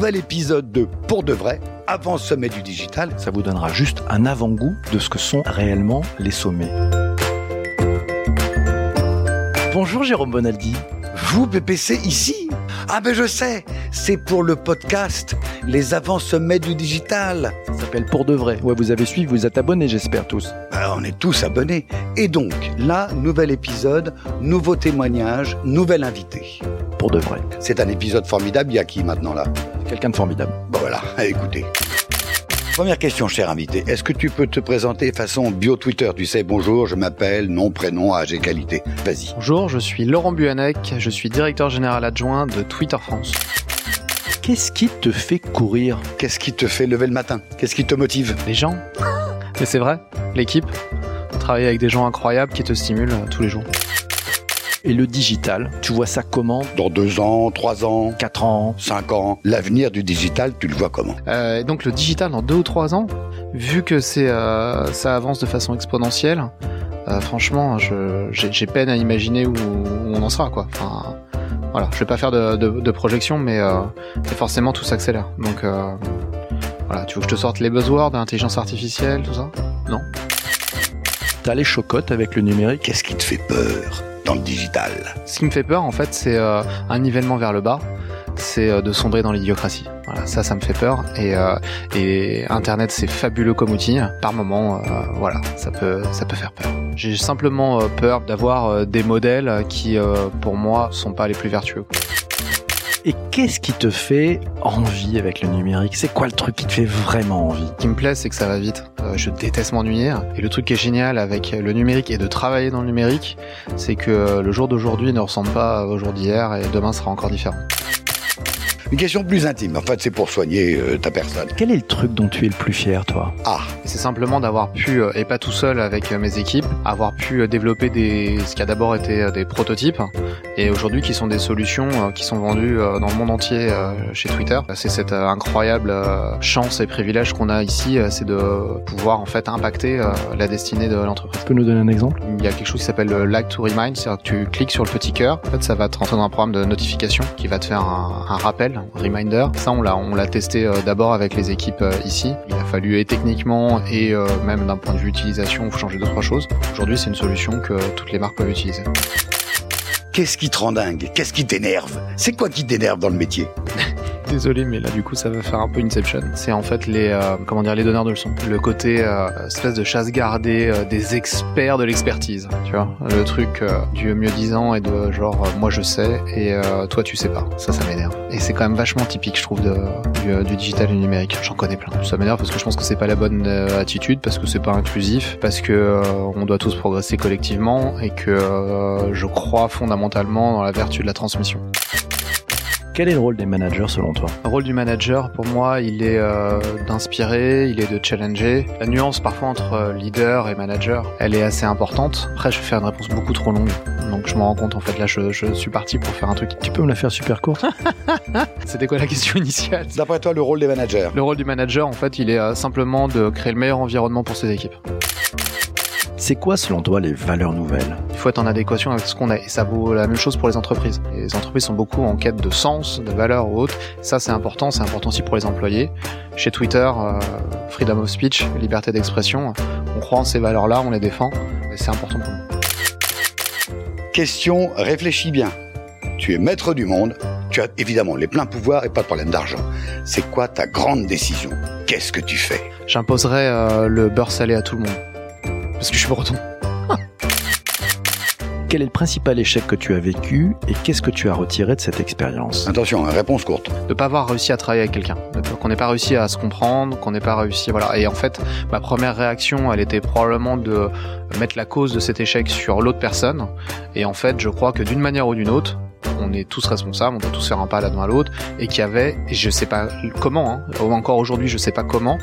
nouvel épisode de Pour de vrai, avant sommet du digital. Ça vous donnera juste un avant-goût de ce que sont réellement les sommets. Bonjour Jérôme Bonaldi. Vous, PPC, ici? Ah ben je sais, c'est pour le podcast Les avant-sommets du digital. Ça s'appelle Pour de vrai. Ouais, vous avez suivi, vous êtes abonnés, j'espère tous. Ben, on est tous abonnés. Et donc, là, nouvel épisode, nouveau témoignage, nouvel invité. Pour de vrai. C'est un épisode formidable. Il y a qui maintenant là? Quelqu'un de formidable. Bon voilà, écoutez. Première question, cher invité. Est-ce que tu peux te présenter façon bio Twitter? Tu sais, bonjour, je m'appelle, nom, prénom, âge et qualité. Vas-y. Bonjour, je suis Laurent Buanec, je suis directeur général adjoint de Twitter France. Qu'est-ce qui te fait courir? Qu'est-ce qui te fait lever le matin? Qu'est-ce qui te motive? Les gens Mais c'est vrai, l'équipe. Travailler avec des gens incroyables qui te stimulent euh, tous les jours. Et le digital, tu vois ça comment? Dans deux ans, trois ans, Quatre ans. cinq ans, l'avenir du digital, tu le vois comment? Euh, et donc le digital dans deux ou trois ans, vu que c'est euh, ça avance de façon exponentielle, euh, franchement, je- j'ai j'ai peine à imaginer où, où on en sera quoi. Enfin, voilà, je vais pas faire de, de, de projection, mais, euh, mais forcément tout s'accélère. Donc euh, voilà, tu veux que je te sorte les buzzwords, intelligence artificielle, tout ça? Non. T'as les chocottes avec le numérique? Qu'est-ce qui te fait peur? Digital Ce qui me fait peur, en fait, c'est euh, un nivellement vers le bas. C'est euh, de sombrer dans l'idiocratie. Voilà, ça, ça me fait peur. Et, euh, et Internet, c'est fabuleux comme outil. Par moment, voilà, ça peut, ça peut faire peur. J'ai simplement peur d'avoir des modèles qui, pour moi, sont pas les plus vertueux. Et qu'est-ce qui te fait envie avec le numérique? C'est quoi le truc qui te fait vraiment envie? Ce qui me plaît, c'est que ça va vite. Euh, je déteste m'ennuyer. Et le truc qui est génial avec le numérique et de travailler dans le numérique, c'est que le jour d'aujourd'hui ne ressemble pas au jour d'hier et demain sera encore différent. Une question plus intime. En fait, c'est pour soigner euh, ta personne. Quel est le truc dont tu es le plus fier, toi? Ah, C'est simplement d'avoir pu, euh, et pas tout seul avec euh, mes équipes, avoir pu développer des, ce qui a d'abord été des prototypes, et aujourd'hui qui sont des solutions euh, qui sont vendues euh, dans le monde entier euh, chez Twitter. C'est cette incroyable chance et privilège qu'on a ici, c'est de pouvoir en fait impacter la destinée de l'entreprise. Tu peux nous donner un exemple? Il y a quelque chose qui s'appelle le Like to Remind, c'est-à-dire que tu cliques sur le petit cœur, en fait ça va te rentrer dans un programme de notification qui va te faire un, un rappel, un reminder. Ça on l'a on l'a testé d'abord avec les équipes ici. Il a fallu et techniquement et même d'un point de vue utilisation, faut changer deux trois choses. Aujourd'hui c'est une solution que toutes les marques peuvent utiliser. Qu'est-ce qui te rend dingue? Qu'est-ce qui t'énerve? C'est quoi qui t'énerve dans le métier? Désolé, mais là du coup ça va faire un peu Inception. C'est en fait les euh, comment dire les donneurs de leçons, le côté euh, espèce de chasse gardée euh, des experts de l'expertise, tu vois, le truc euh, du mieux disant et de genre euh, moi je sais et euh, toi tu sais pas. Ça ça m'énerve. Et c'est quand même vachement typique je trouve de, du, du digital et du numérique. J'en connais plein. Ça m'énerve parce que je pense que c'est pas la bonne attitude, parce que c'est pas inclusif, parce que on doit tous progresser collectivement et que je crois fondamentalement dans la vertu de la transmission. Quel est le rôle des managers selon toi? Le rôle du manager, pour moi, il est euh, d'inspirer, il est de challenger. La nuance parfois entre euh, leader et manager, elle est assez importante. Après, je vais faire une réponse beaucoup trop longue, donc je me rends compte en fait là, je, je suis parti pour faire un truc. Tu peux me la faire super courte? C'était quoi la question initiale? D'après toi, le rôle des managers? Le rôle du manager, en fait, il est euh, simplement de créer le meilleur environnement pour ses équipes. C'est quoi selon toi les valeurs nouvelles? Il faut être en adéquation avec ce qu'on a, et ça vaut la même chose pour les entreprises. Les entreprises sont beaucoup en quête de sens, de valeurs ou autres. Ça, c'est important. C'est important aussi pour les employés. Chez Twitter, euh, freedom of speech, liberté d'expression, on croit en ces valeurs-là, on les défend, et c'est important pour nous. Question, réfléchis bien. Tu es maître du monde, tu as évidemment les pleins pouvoirs et pas de problème d'argent. C'est quoi ta grande décision? Qu'est-ce que tu fais? J'imposerai euh, le beurre salé à tout le monde. Parce que je suis breton. Quel est le principal échec que tu as vécu et qu'est-ce que tu as retiré de cette expérience? Attention, hein, réponse courte. de pas avoir réussi à travailler avec quelqu'un, qu'on n'ait pas réussi à se comprendre, qu'on n'ait pas réussi, voilà. Et en fait, ma première réaction, elle était probablement de mettre la cause de cet échec sur l'autre personne. Et en fait, je crois que d'une manière ou d'une autre, on est tous responsables, on doit tous faire un pas l'un à l'autre, et qu'il y avait, et je sais pas comment, hein, ou encore aujourd'hui, je sais pas comment,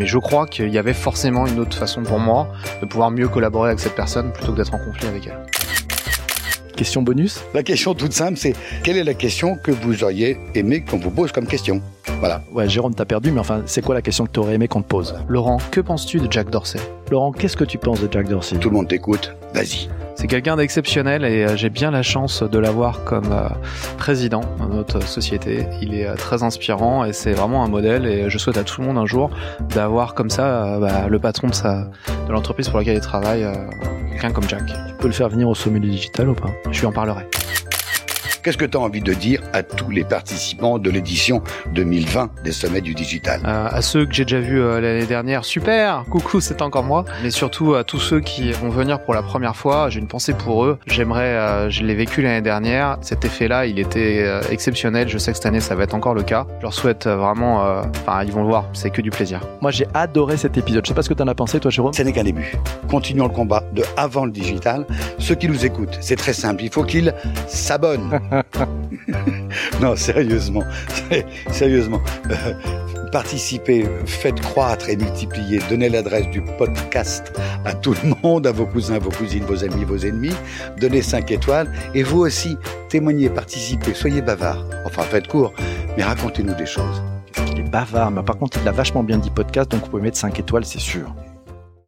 mais je crois qu'il y avait forcément une autre façon pour moi de pouvoir mieux collaborer avec cette personne plutôt que d'être en conflit avec elle. Question bonus? La question toute simple, c'est quelle est la question que vous auriez aimé qu'on vous pose comme question? Voilà. Ouais, Jérôme, t'as perdu, mais enfin, c'est quoi la question que t'aurais aimé qu'on te pose? Laurent, que penses-tu de Jack Dorsey? Laurent, qu'est-ce que tu penses de Jack Dorsey? Tout le monde t'écoute. Vas-y. C'est quelqu'un d'exceptionnel et euh, j'ai bien la chance de l'avoir comme euh, président de notre société. Il est euh, très inspirant et c'est vraiment un modèle et je souhaite à tout le monde un jour d'avoir comme ça bah, le patron de, sa, de l'entreprise pour laquelle il travaille, quelqu'un comme Jack. Tu peux le faire venir au sommet du digital ou pas? Je lui en parlerai. Qu'est-ce que tu as envie de dire à tous les participants de l'édition 2020 des sommets du digital euh, À ceux que j'ai déjà vus euh, l'année dernière, super, coucou, c'est encore moi. Mais surtout à tous ceux qui vont venir pour la première fois, j'ai une pensée pour eux. J'aimerais, euh, je l'ai vécu l'année dernière, cet effet-là, il était euh, exceptionnel. Je sais que cette année, ça va être encore le cas. Je leur souhaite vraiment, enfin, ils vont le voir, c'est que du plaisir. Moi, j'ai adoré cet épisode. Je sais pas ce que tu en as pensé, toi, Jérôme. Ce n'est qu'un début. Continuons le combat de avant le digital. Ceux qui nous écoutent, c'est très simple. Il faut qu'ils s'abonnent. non, sérieusement, sérieusement. Euh, participez, faites croître et multiplier, donnez l'adresse du podcast à tout le monde, à vos cousins, vos cousines, vos amis, vos ennemis, donnez 5 étoiles et vous aussi, témoignez, participez, soyez bavards. Enfin, faites court, mais racontez-nous des choses. Il est bavard, mais par contre, il a vachement bien dit podcast, donc vous pouvez mettre 5 étoiles, c'est sûr.